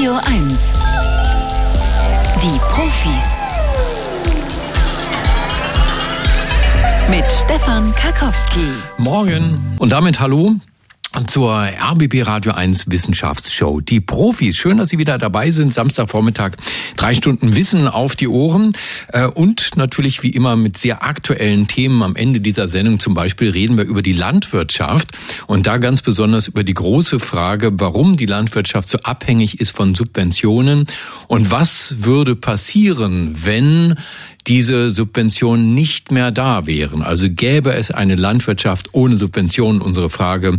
Radio 1. Die Profis. Mit Stefan Karkowski. Morgen. Und damit hallo zur RBB Radio 1 Wissenschaftsshow. Die Profis, schön, dass Sie wieder dabei sind. Samstagvormittag, drei Stunden Wissen auf die Ohren äh, und natürlich wie immer mit sehr aktuellen Themen. Am Ende dieser Sendung zum Beispiel reden wir über die Landwirtschaft und da ganz besonders über die große Frage, warum die Landwirtschaft so abhängig ist von Subventionen und was würde passieren, wenn diese Subventionen nicht mehr da wären. Also gäbe es eine Landwirtschaft ohne Subventionen, unsere Frage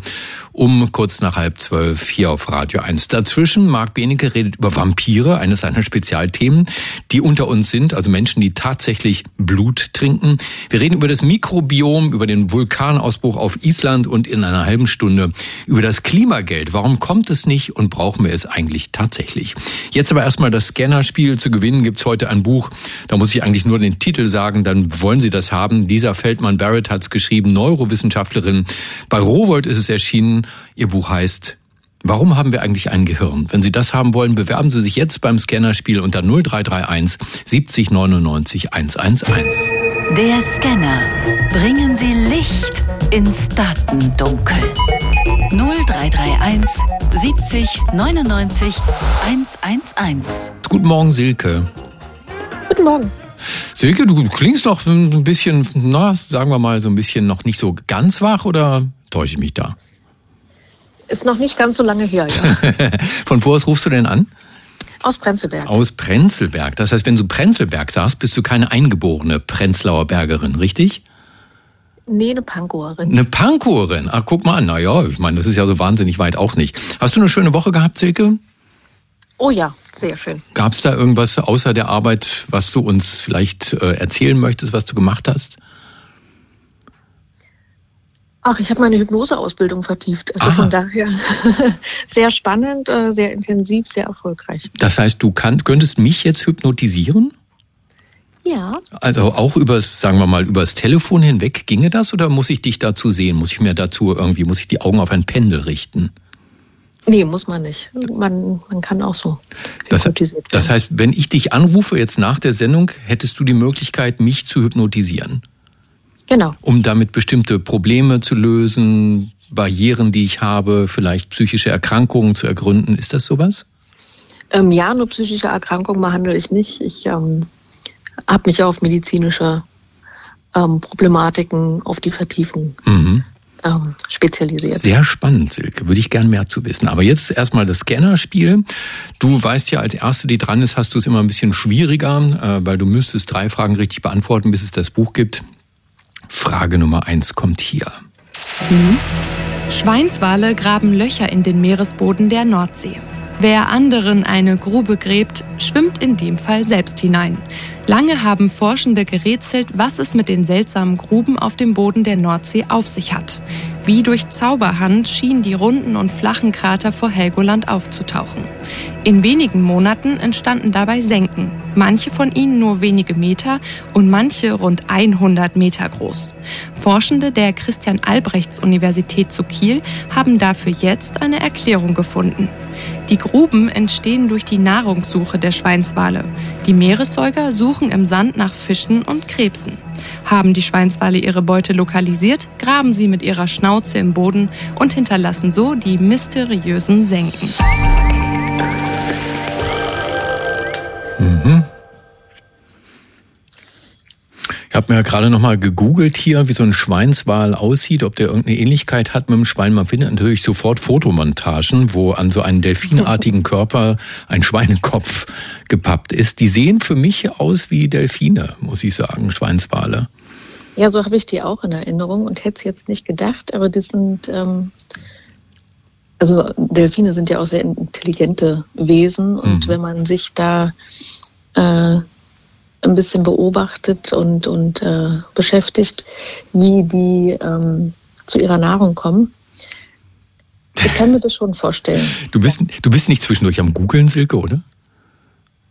um kurz nach halb zwölf hier auf Radio 1. Dazwischen, Marc Benecke redet über Vampire, eines seiner Spezialthemen, die unter uns sind, also Menschen, die tatsächlich Blut trinken. Wir reden über das Mikrobiom, über den Vulkanausbruch auf Island und in einer halben Stunde über das Klimageld. Warum kommt es nicht und brauchen wir es eigentlich tatsächlich? Jetzt aber erstmal das Scannerspiel zu gewinnen. Gibt's heute ein Buch, da muss ich eigentlich nur den Titel sagen, dann wollen Sie das haben. Lisa Feldmann Barrett hat es geschrieben, Neurowissenschaftlerin. Bei Rowold ist es erschienen. Ihr Buch heißt Warum haben wir eigentlich ein Gehirn? Wenn Sie das haben wollen, bewerben Sie sich jetzt beim Scannerspiel unter 0331 70 99 111. Der Scanner. Bringen Sie Licht ins Datendunkel. 0331 70 99 111. Guten Morgen, Silke. Guten Morgen. Silke, du klingst doch ein bisschen, na, sagen wir mal, so ein bisschen noch nicht so ganz wach oder täusche ich mich da? Ist noch nicht ganz so lange her, ja. Von wo aus rufst du denn an? Aus Prenzlberg. Aus Prenzlberg. Das heißt, wenn du Prenzlberg sagst, bist du keine eingeborene Prenzlauer Bergerin, richtig? Nee, eine Pankowerin. Eine Pankowerin? Ah, guck mal an. Naja, ich meine, das ist ja so wahnsinnig weit auch nicht. Hast du eine schöne Woche gehabt, Silke? Oh ja, sehr schön. Gab es da irgendwas außer der Arbeit, was du uns vielleicht äh, erzählen möchtest, was du gemacht hast? Ach, ich habe meine Hypnoseausbildung vertieft. Also Aha. von daher sehr spannend, äh, sehr intensiv, sehr erfolgreich. Das heißt, du kann, könntest mich jetzt hypnotisieren? Ja, Also auch übers, sagen wir mal, übers Telefon hinweg ginge das oder muss ich dich dazu sehen? Muss ich mir dazu irgendwie, muss ich die Augen auf ein Pendel richten? nee, muss man nicht. Man, man kann auch so Das, hypnotisiert werden. das heißt, wenn ich dich anrufe jetzt nach der Sendung, hättest du die Möglichkeit, mich zu hypnotisieren, genau. um damit bestimmte Probleme zu lösen, Barrieren, die ich habe, vielleicht psychische Erkrankungen zu ergründen. Ist das sowas? Ähm, ja, nur psychische Erkrankungen behandle ich nicht. Ich ähm, habe mich auf medizinische ähm, Problematiken, auf die Vertiefung Mhm. ähm, spezialisiert. Sehr spannend, Silke. Würde ich gern mehr zu wissen. Aber jetzt erstmal das Scannerspiel. Du weißt ja, als Erste, die dran ist, hast du es immer ein bisschen schwieriger, äh, weil du müsstest drei Fragen richtig beantworten, bis es das Buch gibt. Frage Nummer eins kommt hier. Schweinswale graben Löcher in den Meeresboden der Nordsee. Wer anderen eine Grube gräbt, schwimmt in dem Fall selbst hinein. Lange haben Forschende gerätselt, was es mit den seltsamen Gruben auf dem Boden der Nordsee auf sich hat. Wie durch Zauberhand schienen die runden und flachen Krater vor Helgoland aufzutauchen. In wenigen Monaten entstanden dabei Senken, manche von ihnen nur wenige Meter und manche rund 100 Meter groß. Forschende der Christian Albrechts Universität zu Kiel haben dafür jetzt eine Erklärung gefunden. Die Gruben entstehen durch die Nahrungssuche der Schweinswale. Die Meeressäuger suchen im Sand nach Fischen und Krebsen. Haben die Schweinswale ihre Beute lokalisiert, graben sie mit ihrer Schnauze im Boden und hinterlassen so die mysteriösen Senken. Ich habe mir ja gerade noch mal gegoogelt hier, wie so ein Schweinswal aussieht, ob der irgendeine Ähnlichkeit hat mit dem Schwein. Man findet natürlich sofort Fotomontagen, wo an so einen delfinartigen Körper ein Schweinekopf gepappt ist. Die sehen für mich aus wie Delfine, muss ich sagen, Schweinswale. Ja, so habe ich die auch in Erinnerung und hätte es jetzt nicht gedacht, aber das sind, ähm, also Delfine sind ja auch sehr intelligente Wesen und Mhm. wenn man sich da äh, ein bisschen beobachtet und, und äh, beschäftigt, wie die ähm, zu ihrer Nahrung kommen, ich kann mir das schon vorstellen. Du bist, du bist nicht zwischendurch am Googeln, Silke, oder?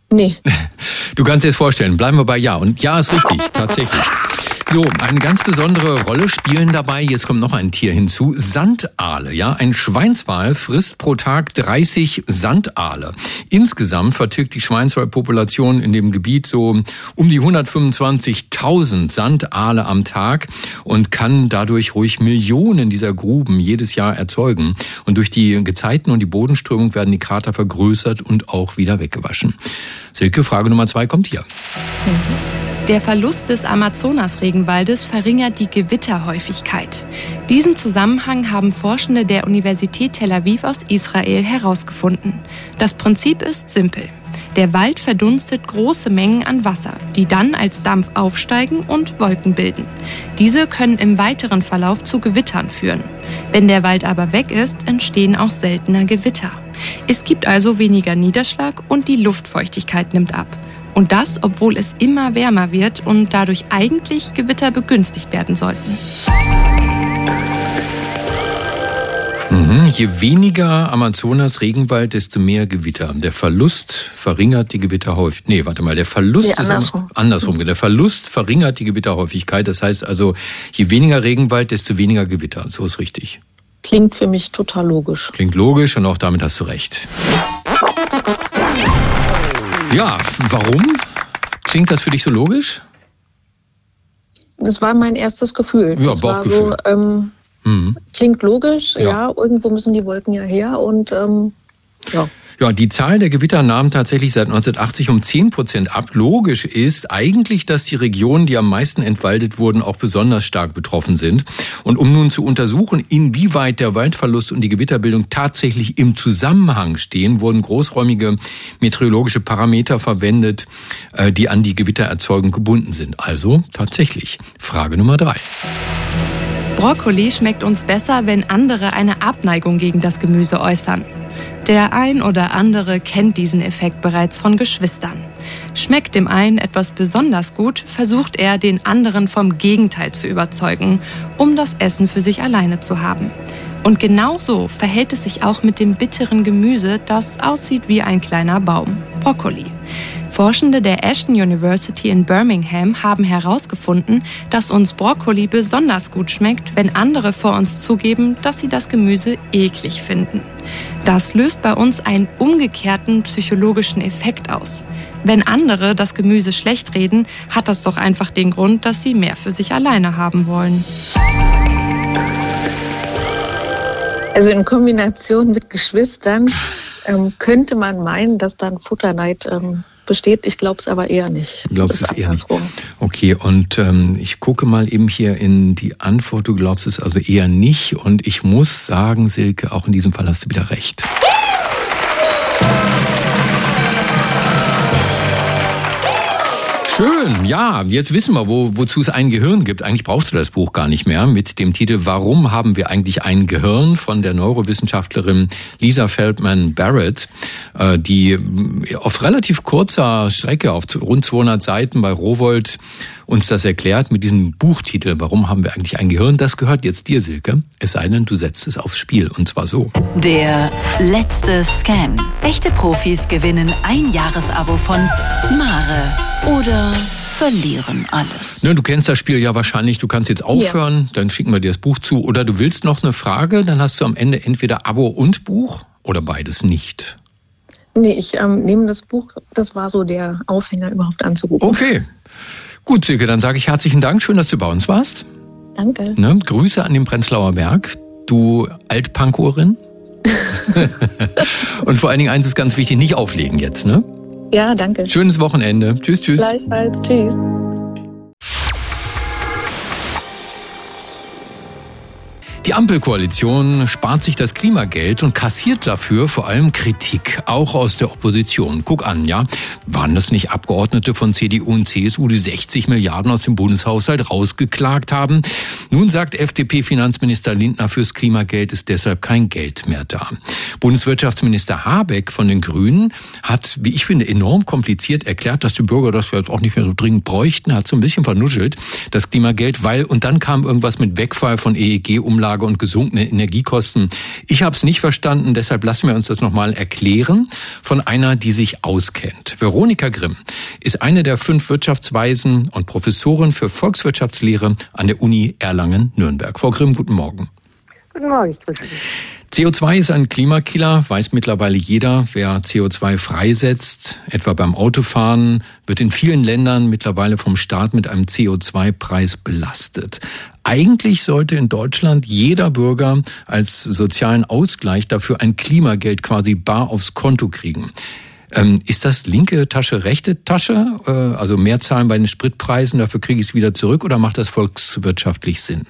Nee, Du kannst dir das vorstellen. Bleiben wir bei Ja. Und Ja ist richtig, tatsächlich. So, eine ganz besondere Rolle spielen dabei, jetzt kommt noch ein Tier hinzu, Sandaale. Ja, ein Schweinswal frisst pro Tag 30 Sandaale. Insgesamt vertilgt die Schweinswalpopulation in dem Gebiet so um die 125.000 Sandaale am Tag und kann dadurch ruhig Millionen dieser Gruben jedes Jahr erzeugen. Und durch die Gezeiten und die Bodenströmung werden die Krater vergrößert und auch wieder weggewaschen. Silke, Frage Nummer zwei kommt hier. Mhm. Der Verlust des Amazonas-Regenwaldes verringert die Gewitterhäufigkeit. Diesen Zusammenhang haben Forschende der Universität Tel Aviv aus Israel herausgefunden. Das Prinzip ist simpel. Der Wald verdunstet große Mengen an Wasser, die dann als Dampf aufsteigen und Wolken bilden. Diese können im weiteren Verlauf zu Gewittern führen. Wenn der Wald aber weg ist, entstehen auch seltener Gewitter. Es gibt also weniger Niederschlag und die Luftfeuchtigkeit nimmt ab. Und das, obwohl es immer wärmer wird und dadurch eigentlich Gewitter begünstigt werden sollten. Mhm. Je weniger Amazonas Regenwald, desto mehr Gewitter. Der Verlust verringert die Gewitterhäufigkeit. Nee, warte mal, der Verlust nee, andersrum. ist andersrum. Der Verlust verringert die Gewitterhäufigkeit. Das heißt also, je weniger Regenwald, desto weniger Gewitter. So ist richtig. Klingt für mich total logisch. Klingt logisch und auch damit hast du recht. Ja, warum? Klingt das für dich so logisch? Das war mein erstes Gefühl. Ja, das Bauchgefühl. War so, ähm, mhm. Klingt logisch, ja. ja. Irgendwo müssen die Wolken ja her und ähm, ja. Ja, die Zahl der Gewitter nahm tatsächlich seit 1980 um 10 Prozent ab. Logisch ist eigentlich, dass die Regionen, die am meisten entwaldet wurden, auch besonders stark betroffen sind. Und um nun zu untersuchen, inwieweit der Waldverlust und die Gewitterbildung tatsächlich im Zusammenhang stehen, wurden großräumige meteorologische Parameter verwendet, äh, die an die Gewittererzeugung gebunden sind. Also tatsächlich. Frage Nummer drei. Brokkoli schmeckt uns besser, wenn andere eine Abneigung gegen das Gemüse äußern. Der ein oder andere kennt diesen Effekt bereits von Geschwistern. Schmeckt dem einen etwas besonders gut, versucht er, den anderen vom Gegenteil zu überzeugen, um das Essen für sich alleine zu haben. Und genau so verhält es sich auch mit dem bitteren Gemüse, das aussieht wie ein kleiner Baum, Brokkoli. Forschende der Ashton University in Birmingham haben herausgefunden, dass uns Brokkoli besonders gut schmeckt, wenn andere vor uns zugeben, dass sie das Gemüse eklig finden. Das löst bei uns einen umgekehrten psychologischen Effekt aus. Wenn andere das Gemüse schlecht reden, hat das doch einfach den Grund, dass sie mehr für sich alleine haben wollen. Also in Kombination mit Geschwistern ähm, könnte man meinen, dass dann Futterneid ähm, besteht. Ich glaube es aber eher nicht. Du glaubst es eher nicht. Okay, und ähm, ich gucke mal eben hier in die Antwort. Du glaubst es also eher nicht. Und ich muss sagen, Silke, auch in diesem Fall hast du wieder recht. Schön, ja, jetzt wissen wir, wo, wozu es ein Gehirn gibt. Eigentlich brauchst du das Buch gar nicht mehr mit dem Titel Warum haben wir eigentlich ein Gehirn von der Neurowissenschaftlerin Lisa Feldman Barrett, äh, die auf relativ kurzer Strecke, auf rund 200 Seiten bei Rowold uns das erklärt mit diesem Buchtitel, warum haben wir eigentlich ein Gehirn? Das gehört jetzt dir, Silke. Es sei denn, du setzt es aufs Spiel. Und zwar so. Der letzte Scan. Echte Profis gewinnen ein Jahresabo von Mare. Oder verlieren alles. Ne, du kennst das Spiel ja wahrscheinlich. Du kannst jetzt aufhören, ja. dann schicken wir dir das Buch zu. Oder du willst noch eine Frage, dann hast du am Ende entweder Abo und Buch oder beides nicht. Nee, ich ähm, nehme das Buch, das war so der Aufhänger überhaupt anzurufen. Okay, Gut, Silke, dann sage ich herzlichen Dank. Schön, dass du bei uns warst. Danke. Ne? Grüße an den Prenzlauer Berg, du Altpankorin. Und vor allen Dingen eins ist ganz wichtig, nicht auflegen jetzt, ne? Ja, danke. Schönes Wochenende. Tschüss, tschüss. Gleichfalls. Tschüss. Die Ampelkoalition spart sich das Klimageld und kassiert dafür vor allem Kritik, auch aus der Opposition. Guck an, ja. Waren das nicht Abgeordnete von CDU und CSU, die 60 Milliarden aus dem Bundeshaushalt rausgeklagt haben? Nun sagt FDP-Finanzminister Lindner, fürs Klimageld ist deshalb kein Geld mehr da. Bundeswirtschaftsminister Habeck von den Grünen hat, wie ich finde, enorm kompliziert erklärt, dass die Bürger das jetzt auch nicht mehr so dringend bräuchten, hat so ein bisschen vernuschelt, das Klimageld, weil, und dann kam irgendwas mit Wegfall von EEG-Umlagen Umlage und gesunkene Energiekosten. Ich habe es nicht verstanden, deshalb lassen wir uns das nochmal erklären von einer, die sich auskennt. Veronika Grimm ist eine der fünf Wirtschaftsweisen und Professorin für Volkswirtschaftslehre an der Uni Erlangen-Nürnberg. Frau Grimm, guten Morgen. Guten Morgen, ich grüße Sie. CO2 ist ein Klimakiller, weiß mittlerweile jeder. Wer CO2 freisetzt, etwa beim Autofahren, wird in vielen Ländern mittlerweile vom Staat mit einem CO2-Preis belastet. Eigentlich sollte in Deutschland jeder Bürger als sozialen Ausgleich dafür ein Klimageld quasi bar aufs Konto kriegen. Ähm, ist das linke Tasche, rechte Tasche? Äh, also mehr zahlen bei den Spritpreisen, dafür kriege ich es wieder zurück oder macht das volkswirtschaftlich Sinn?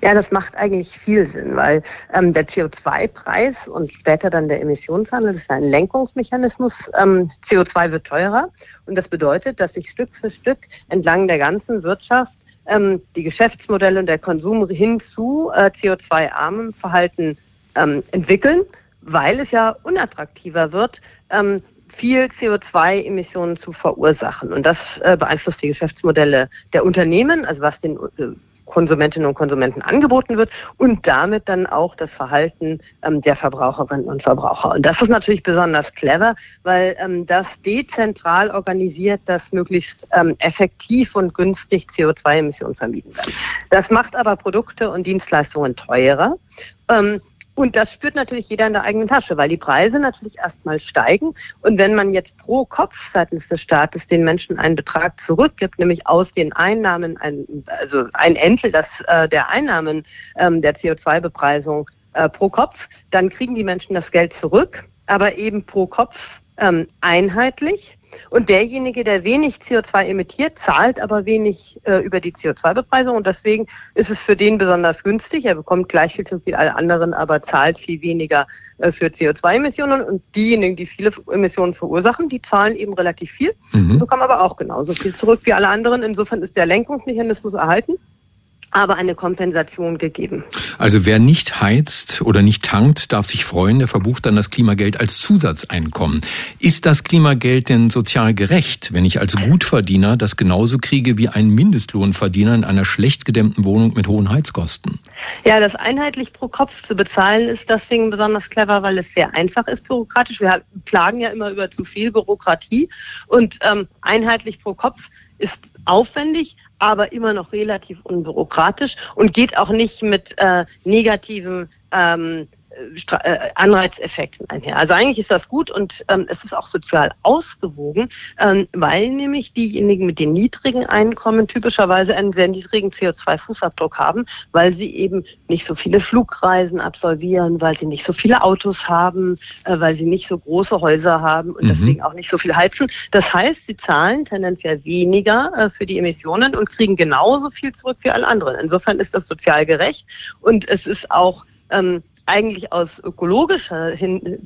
Ja, das macht eigentlich viel Sinn, weil ähm, der CO2-Preis und später dann der Emissionshandel das ist ein Lenkungsmechanismus. Ähm, CO2 wird teurer und das bedeutet, dass sich Stück für Stück entlang der ganzen Wirtschaft ähm, die Geschäftsmodelle und der Konsum hin zu äh, CO2-armem Verhalten ähm, entwickeln, weil es ja unattraktiver wird, ähm, viel CO2-Emissionen zu verursachen. Und das äh, beeinflusst die Geschäftsmodelle der Unternehmen, also was den äh, Konsumentinnen und Konsumenten angeboten wird und damit dann auch das Verhalten ähm, der Verbraucherinnen und Verbraucher. Und das ist natürlich besonders clever, weil ähm, das dezentral organisiert, dass möglichst ähm, effektiv und günstig CO2-Emissionen vermieden werden. Das macht aber Produkte und Dienstleistungen teurer. Und das spürt natürlich jeder in der eigenen Tasche, weil die Preise natürlich erstmal steigen. Und wenn man jetzt pro Kopf seitens des Staates den Menschen einen Betrag zurückgibt, nämlich aus den Einnahmen, ein, also ein Entel das, äh, der Einnahmen ähm, der CO2-Bepreisung äh, pro Kopf, dann kriegen die Menschen das Geld zurück, aber eben pro Kopf ähm, einheitlich. Und derjenige, der wenig CO2 emittiert, zahlt aber wenig äh, über die CO2-Bepreisung. Und deswegen ist es für den besonders günstig. Er bekommt gleich viel zu viel alle anderen, aber zahlt viel weniger äh, für CO2-Emissionen. Und diejenigen, die viele Emissionen verursachen, die zahlen eben relativ viel, mhm. bekommen aber auch genauso viel zurück wie alle anderen. Insofern ist der Lenkungsmechanismus erhalten aber eine Kompensation gegeben. Also wer nicht heizt oder nicht tankt, darf sich freuen, der verbucht dann das Klimageld als Zusatzeinkommen. Ist das Klimageld denn sozial gerecht, wenn ich als Gutverdiener das genauso kriege wie ein Mindestlohnverdiener in einer schlecht gedämmten Wohnung mit hohen Heizkosten? Ja, das einheitlich pro Kopf zu bezahlen ist deswegen besonders clever, weil es sehr einfach ist bürokratisch. Wir klagen ja immer über zu viel Bürokratie und ähm, einheitlich pro Kopf ist aufwendig, aber immer noch relativ unbürokratisch und geht auch nicht mit äh, negativen ähm, äh, Anreizeffekten einher. Also eigentlich ist das gut und ähm, es ist auch sozial ausgewogen, ähm, weil nämlich diejenigen mit den niedrigen Einkommen typischerweise einen sehr niedrigen CO2-Fußabdruck haben, weil sie eben nicht so viele Flugreisen absolvieren, weil sie nicht so viele Autos haben, äh, weil sie nicht so große Häuser haben und mhm. deswegen auch nicht so viel heizen. Das heißt, sie zahlen tendenziell weniger äh, für die Emissionen und kriegen genauso viel zurück wie alle anderen. Insofern ist das sozial gerecht und es ist auch ähm, eigentlich aus ökologischer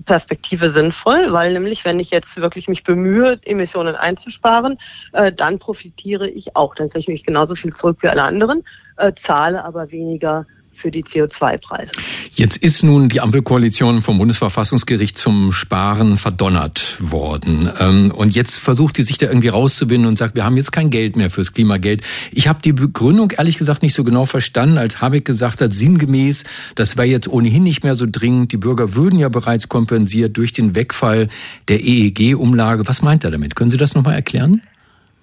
Perspektive sinnvoll, weil nämlich, wenn ich jetzt wirklich mich bemühe, Emissionen einzusparen, äh, dann profitiere ich auch. Dann kriege ich genauso viel zurück wie alle anderen, äh, zahle aber weniger für die CO2-Preise. Jetzt ist nun die Ampelkoalition vom Bundesverfassungsgericht zum Sparen verdonnert worden. Ähm, und jetzt versucht sie sich da irgendwie rauszubinden und sagt, wir haben jetzt kein Geld mehr fürs Klimageld. Ich habe die Begründung ehrlich gesagt nicht so genau verstanden, als Habeck gesagt hat, sinngemäß, das wäre jetzt ohnehin nicht mehr so dringend. Die Bürger würden ja bereits kompensiert durch den Wegfall der EEG-Umlage. Was meint er damit? Können Sie das nochmal erklären?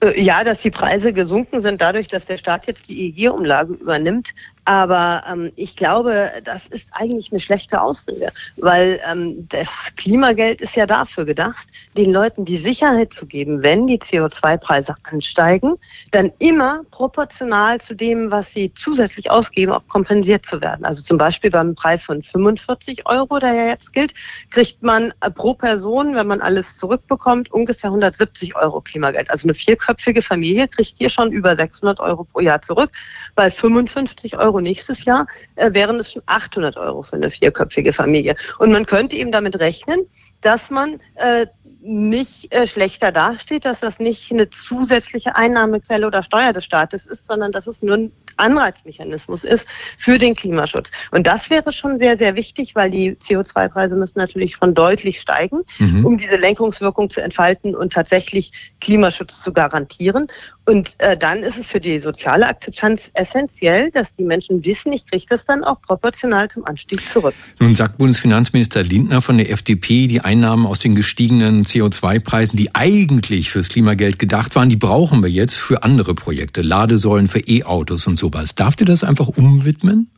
Äh, ja, dass die Preise gesunken sind dadurch, dass der Staat jetzt die EEG-Umlage übernimmt. Aber ähm, ich glaube, das ist eigentlich eine schlechte Ausrede, weil ähm, das Klimageld ist ja dafür gedacht, den Leuten die Sicherheit zu geben, wenn die CO2-Preise ansteigen, dann immer proportional zu dem, was sie zusätzlich ausgeben, auch kompensiert zu werden. Also zum Beispiel beim Preis von 45 Euro, der ja jetzt gilt, kriegt man pro Person, wenn man alles zurückbekommt, ungefähr 170 Euro Klimageld. Also eine vierköpfige Familie kriegt hier schon über 600 Euro pro Jahr zurück. Bei 55 Euro nächstes Jahr äh, wären es schon 800 Euro für eine vierköpfige Familie. Und man könnte eben damit rechnen, dass man äh, nicht äh, schlechter dasteht, dass das nicht eine zusätzliche Einnahmequelle oder Steuer des Staates ist, sondern dass es nur Anreizmechanismus ist für den Klimaschutz. Und das wäre schon sehr, sehr wichtig, weil die CO2-Preise müssen natürlich schon deutlich steigen, mhm. um diese Lenkungswirkung zu entfalten und tatsächlich Klimaschutz zu garantieren. Und äh, dann ist es für die soziale Akzeptanz essentiell, dass die Menschen wissen, ich kriege das dann auch proportional zum Anstieg zurück. Nun sagt Bundesfinanzminister Lindner von der FDP, die Einnahmen aus den gestiegenen CO2-Preisen, die eigentlich fürs Klimageld gedacht waren, die brauchen wir jetzt für andere Projekte, Ladesäulen für E-Autos und sowas. Darf ihr das einfach umwidmen?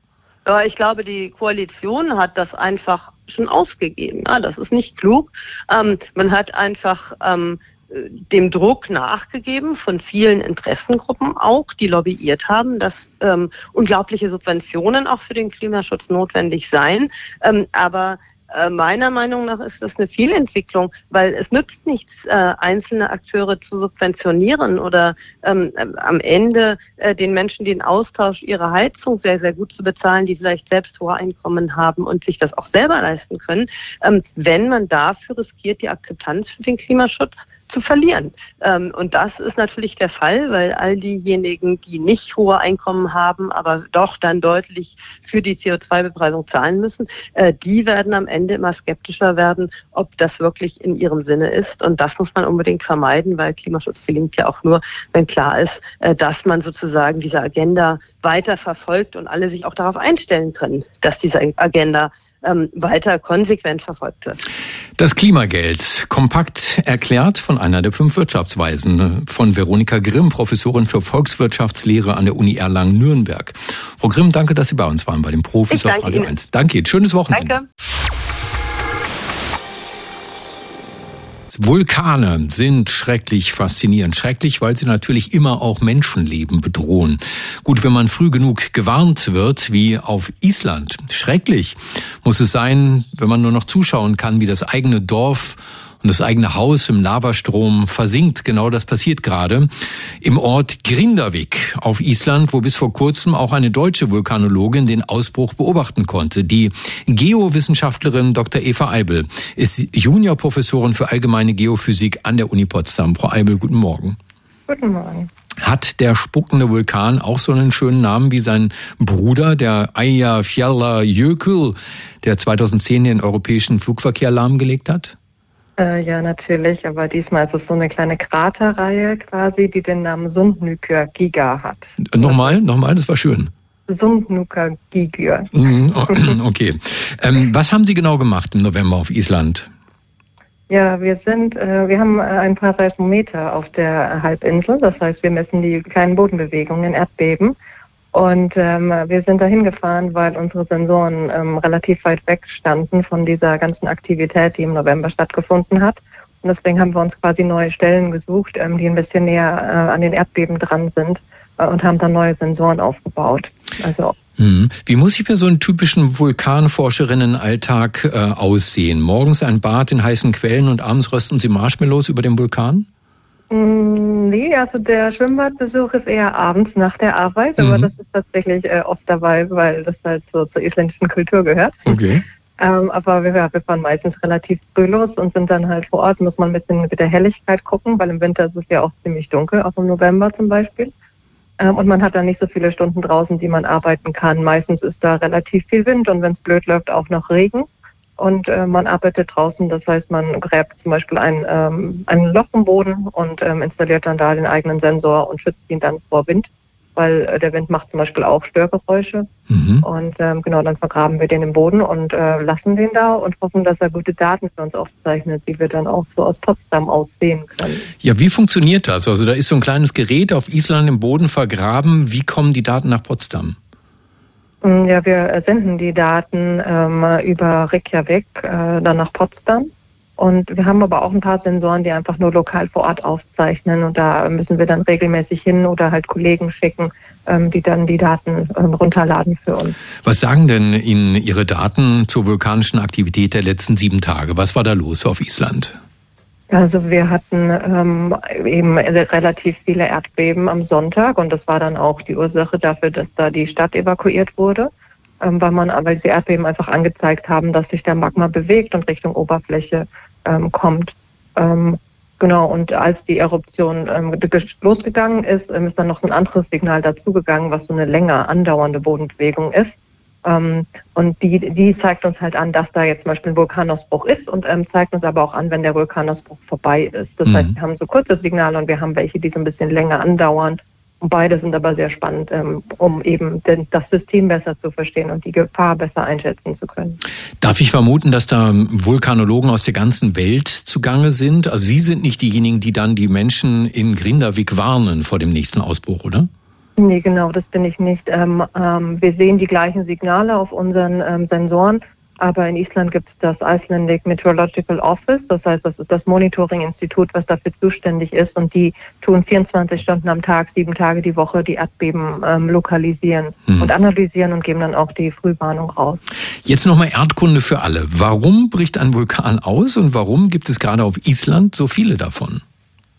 Ja, ich glaube, die Koalition hat das einfach schon ausgegeben. Ja, das ist nicht klug. Ähm, man hat einfach ähm, dem Druck nachgegeben von vielen Interessengruppen auch, die lobbyiert haben, dass ähm, unglaubliche Subventionen auch für den Klimaschutz notwendig seien. Ähm, aber äh, meiner Meinung nach ist das eine Fehlentwicklung, weil es nützt nichts, äh, einzelne Akteure zu subventionieren oder ähm, äh, am Ende äh, den Menschen den Austausch ihrer Heizung sehr, sehr gut zu bezahlen, die vielleicht selbst hohe Einkommen haben und sich das auch selber leisten können, ähm, wenn man dafür riskiert, die Akzeptanz für den Klimaschutz zu verlieren. Ähm, und das ist natürlich der Fall, weil all diejenigen, die nicht hohe Einkommen haben, aber doch dann deutlich für die CO2-Bepreisung zahlen müssen, äh, die werden am Ende immer skeptischer werden, ob das wirklich in ihrem Sinne ist. Und das muss man unbedingt vermeiden, weil Klimaschutz gelingt ja auch nur, wenn klar ist, äh, dass man sozusagen diese Agenda weiter verfolgt und alle sich auch darauf einstellen können, dass diese Agenda ähm, weiter konsequent verfolgt wird. Das Klimageld, kompakt erklärt von einer der fünf Wirtschaftsweisen, von Veronika Grimm, Professorin für Volkswirtschaftslehre an der Uni Erlangen-Nürnberg. Frau Grimm, danke, dass Sie bei uns waren, bei den Profis auf Radio Ihnen. 1. Danke, schönes Wochenende. Danke. Vulkane sind schrecklich faszinierend. Schrecklich, weil sie natürlich immer auch Menschenleben bedrohen. Gut, wenn man früh genug gewarnt wird, wie auf Island. Schrecklich muss es sein, wenn man nur noch zuschauen kann, wie das eigene Dorf und das eigene Haus im Lavastrom versinkt. Genau das passiert gerade im Ort Grindavik auf Island, wo bis vor kurzem auch eine deutsche Vulkanologin den Ausbruch beobachten konnte. Die Geowissenschaftlerin Dr. Eva Eibel ist Juniorprofessorin für allgemeine Geophysik an der Uni Potsdam. Frau Eibel, guten Morgen. Guten Morgen. Hat der spuckende Vulkan auch so einen schönen Namen wie sein Bruder, der Eyjafjallajökull, der 2010 den europäischen Flugverkehr lahmgelegt hat? Äh, ja, natürlich, aber diesmal ist es so eine kleine Kraterreihe quasi, die den Namen Sundnüker Giga hat. Nochmal, nochmal, das war schön. Sundnuka Giga. Mhm, okay. Ähm, was haben Sie genau gemacht im November auf Island? Ja, wir sind, äh, wir haben äh, ein paar Seismometer auf der Halbinsel. Das heißt, wir messen die kleinen Bodenbewegungen, Erdbeben. Und ähm, wir sind dahin gefahren, weil unsere Sensoren ähm, relativ weit weg standen von dieser ganzen Aktivität, die im November stattgefunden hat. Und deswegen haben wir uns quasi neue Stellen gesucht, ähm, die ein bisschen näher äh, an den Erdbeben dran sind äh, und haben dann neue Sensoren aufgebaut. Also mhm. wie muss ich mir so einen typischen Vulkanforscherinnenalltag äh, aussehen? Morgens ein Bad in heißen Quellen und abends rösten Sie Marshmallows über dem Vulkan? Mm, nee, also der Schwimmbadbesuch ist eher abends nach der Arbeit, mhm. aber das ist tatsächlich äh, oft dabei, weil das halt so zur isländischen Kultur gehört. Okay. ähm, aber wir, wir, fahren meistens relativ früh los und sind dann halt vor Ort, muss man ein bisschen mit der Helligkeit gucken, weil im Winter ist es ja auch ziemlich dunkel, auch im November zum Beispiel. Ähm, und man hat dann nicht so viele Stunden draußen, die man arbeiten kann. Meistens ist da relativ viel Wind und wenn es blöd läuft, auch noch Regen und äh, man arbeitet draußen. Das heißt, man gräbt zum Beispiel ein, ähm, ein Loch im Boden und ähm, installiert dann da den eigenen Sensor und schützt ihn dann vor Wind, weil äh, der Wind macht zum Beispiel auch Störgeräusche. Mhm. Und ähm, genau, dann vergraben wir den im Boden und äh, lassen den da und hoffen, dass er gute Daten für uns aufzeichnet, die wir dann auch so aus Potsdam aussehen können. Ja, wie funktioniert das? Also da ist so ein kleines Gerät auf Island im Boden vergraben. Wie kommen die Daten nach Potsdam? Mm, ja, wir senden die Daten ähm, über Reykjavik äh, dann nach Potsdam. Und wir haben aber auch ein paar Sensoren, die einfach nur lokal vor Ort aufzeichnen. Und da müssen wir dann regelmäßig hin oder halt Kollegen schicken, ähm, die dann die Daten ähm, runterladen für uns. Was sagen denn Ihnen Ihre Daten zur vulkanischen Aktivität der letzten sieben Tage? Was war da los auf Island? Also wir hatten ähm, eben relativ viele Erdbeben am Sonntag und das war dann auch die Ursache dafür, dass da die Stadt evakuiert wurde, ähm, weil man, weil die Erdbeben einfach angezeigt haben, dass sich der Magma bewegt und Richtung Oberfläche ähm, kommt. Ähm, Genau, und als die Eruption ähm, losgegangen ist, ähm, ist dann noch ein anderes Signal dazugegangen, was so eine länger andauernde Bodenbewegung ist. Ähm, und die, die zeigt uns halt an, dass da jetzt zum Beispiel ein Vulkanausbruch ist und ähm, zeigt uns aber auch an, wenn der Vulkanausbruch vorbei ist. Das mhm. heißt, wir haben so kurze Signale und wir haben welche, die so ein bisschen länger andauern. Und beide sind aber sehr spannend, ähm, um eben den, das System besser zu verstehen und die Gefahr besser einschätzen zu können. Darf ich vermuten, dass da Vulkanologen aus der ganzen Welt zugange sind? Also Sie sind nicht diejenigen, die dann die Menschen in Grindavik warnen vor dem nächsten Ausbruch, oder? Nee, genau, das bin ich nicht. Ähm, ähm, wir sehen die gleichen Signale auf unseren ähm, Sensoren, aber in Island gibt es das Icelandic Meteorological Office, das heißt, das ist das Monitoring-Institut, was dafür zuständig ist und die tun 24 Stunden am Tag, sieben Tage die Woche die Erdbeben ähm, lokalisieren mhm. und analysieren und geben dann auch die Frühwarnung raus. Jetzt nochmal Erdkunde für alle. Warum bricht ein Vulkan aus und warum gibt es gerade auf Island so viele davon?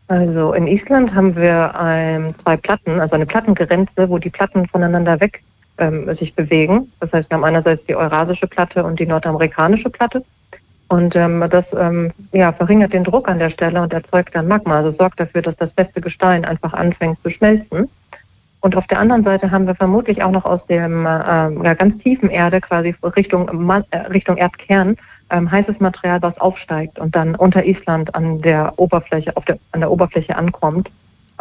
Also in Island haben wir ähm, zwei Platten, also eine Plattengrenze, wo die Platten voneinander weg ähm, sich bewegen. Das heißt, wir haben einerseits die eurasische Platte und die nordamerikanische Platte. Und ähm, das ähm, ja, verringert den Druck an der Stelle und erzeugt dann Magma, also sorgt dafür, dass das feste Gestein einfach anfängt zu schmelzen. Und auf der anderen Seite haben wir vermutlich auch noch aus dem äh, ganz tiefen Erde, quasi Richtung, äh, Richtung Erdkern, ähm, heißes Material, was aufsteigt und dann unter Island an der Oberfläche, auf der, an der Oberfläche ankommt.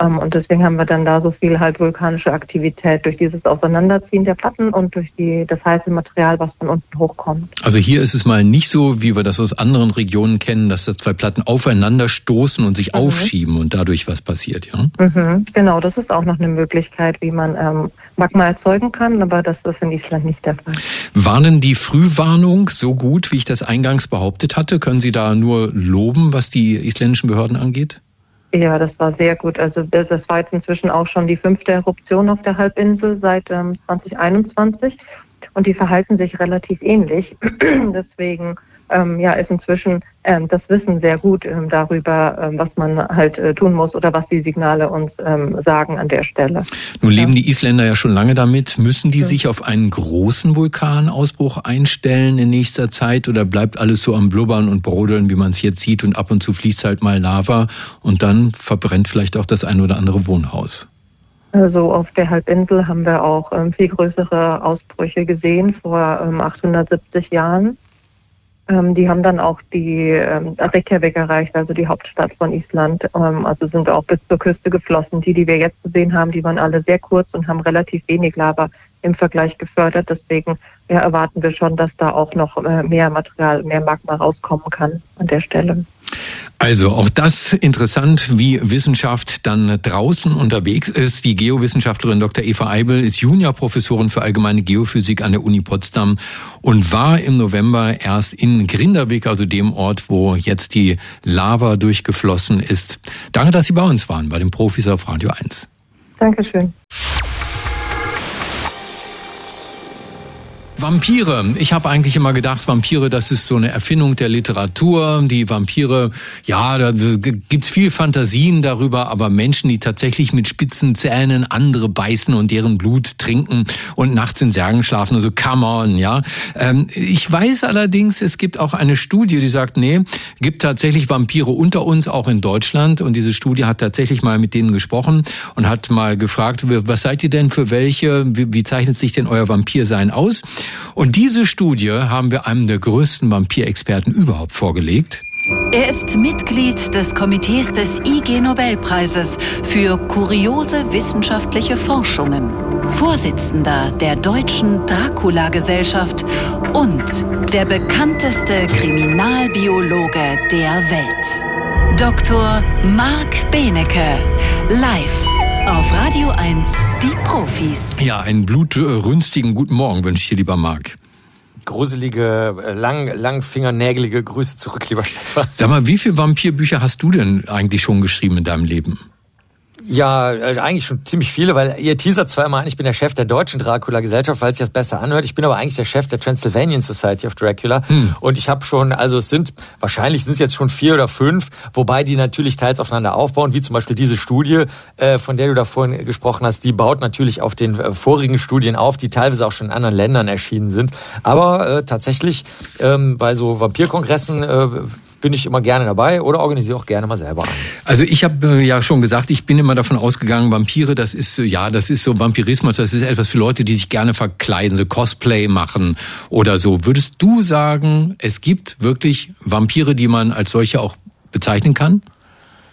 Ähm, und deswegen haben wir dann da so viel halt vulkanische Aktivität durch dieses Auseinanderziehen der Platten und durch die, das heiße Material, was von unten hochkommt. Also hier ist es mal nicht so, wie wir das aus anderen Regionen kennen, dass da zwei Platten aufeinander stoßen und sich mhm. aufschieben und dadurch was passiert, ja? Mhm. Genau, das ist auch noch eine Möglichkeit, wie man ähm, Magma erzeugen kann, aber das ist in Island nicht der Fall. War denn die Frühwarnung so gut, wie ich das eingangs behauptet hatte? Können Sie da nur loben, was die isländischen Behörden angeht? Ja, das war sehr gut. Also das war jetzt inzwischen auch schon die fünfte Eruption auf der Halbinsel seit ähm, 2021 und die verhalten sich relativ ähnlich. Deswegen ähm, ja, ist inzwischen ähm, das Wissen sehr gut ähm, darüber, ähm, was man halt äh, tun muss oder was die Signale uns ähm, sagen an der Stelle. Nun leben die Isländer ja schon lange damit. Müssen die ja. sich auf einen großen Vulkanausbruch einstellen in nächster Zeit oder bleibt alles so am Blubbern und Brodeln, wie man es jetzt sieht und ab und zu fließt halt mal Lava und dann verbrennt vielleicht auch das ein oder andere Wohnhaus? Also auf der Halbinsel haben wir auch ähm, viel größere Ausbrüche gesehen vor ähm, 870 Jahren. Ähm, die haben dann auch die ähm, Reykjavik erreicht, also die Hauptstadt von Island. Ähm, also sind auch bis zur Küste geflossen. Die, die wir jetzt gesehen haben, die waren alle sehr kurz und haben relativ wenig Lava im Vergleich gefördert. Deswegen ja, erwarten wir schon, dass da auch noch äh, mehr Material, mehr Magma rauskommen kann an der Stelle. Also auch das interessant, wie Wissenschaft dann draußen unterwegs ist. Die Geowissenschaftlerin Dr. Eva Eibel ist Juniorprofessorin für allgemeine Geophysik an der Uni Potsdam und war im November erst in Grinderweg, also dem Ort, wo jetzt die Lava durchgeflossen ist. Danke, dass Sie bei uns waren, bei den Profis auf Radio 1. Dankeschön. Vampire. Ich habe eigentlich immer gedacht, Vampire, das ist so eine Erfindung der Literatur. Die Vampire, ja, da gibt's viel Fantasien darüber, aber Menschen, die tatsächlich mit spitzen Zähnen andere beißen und deren Blut trinken und nachts in Särgen schlafen, also come on, ja. Ähm, ich weiß allerdings, es gibt auch eine Studie, die sagt, nee, gibt tatsächlich Vampire unter uns, auch in Deutschland. Und diese Studie hat tatsächlich mal mit denen gesprochen und hat mal gefragt, was seid ihr denn für welche? Wie, wie zeichnet sich denn euer Vampirsein aus? Und diese Studie haben wir einem der größten Vampirexperten überhaupt vorgelegt. Er ist Mitglied des Komitees des IG Nobelpreises für kuriose wissenschaftliche Forschungen, Vorsitzender der Deutschen Dracula-Gesellschaft und der bekannteste Kriminalbiologe der Welt. Dr. Marc Benecke, live auf Radio 1, die Profis. Ja, einen blutrünstigen guten Morgen wünsche ich dir, lieber Marc. Gruselige, lang, langfingernägelige Grüße zurück, lieber Stefan. Sag mal, wie viele Vampirbücher hast du denn eigentlich schon geschrieben in deinem Leben? Ja, äh, eigentlich schon ziemlich viele, weil ihr teasert zwar immer an, ich bin der Chef der deutschen Dracula-Gesellschaft, weil sich das besser anhört. Ich bin aber eigentlich der Chef der Transylvanian Society of Dracula. Hm. Und ich habe schon, also es sind, wahrscheinlich sind es jetzt schon vier oder fünf, wobei die natürlich teils aufeinander aufbauen, wie zum Beispiel diese Studie, äh, von der du da vorhin gesprochen hast, die baut natürlich auf den äh, vorigen Studien auf, die teilweise auch schon in anderen Ländern erschienen sind. Aber äh, tatsächlich ähm, bei so Vampirkongressen äh, bin ich immer gerne dabei oder organisiere auch gerne mal selber. Also ich habe äh, ja schon gesagt, ich bin immer davon ausgegangen, Vampire, das ist ja, das ist so Vampirismus, das ist etwas für Leute, die sich gerne verkleiden, so Cosplay machen oder so. Würdest du sagen, es gibt wirklich Vampire, die man als solche auch bezeichnen kann?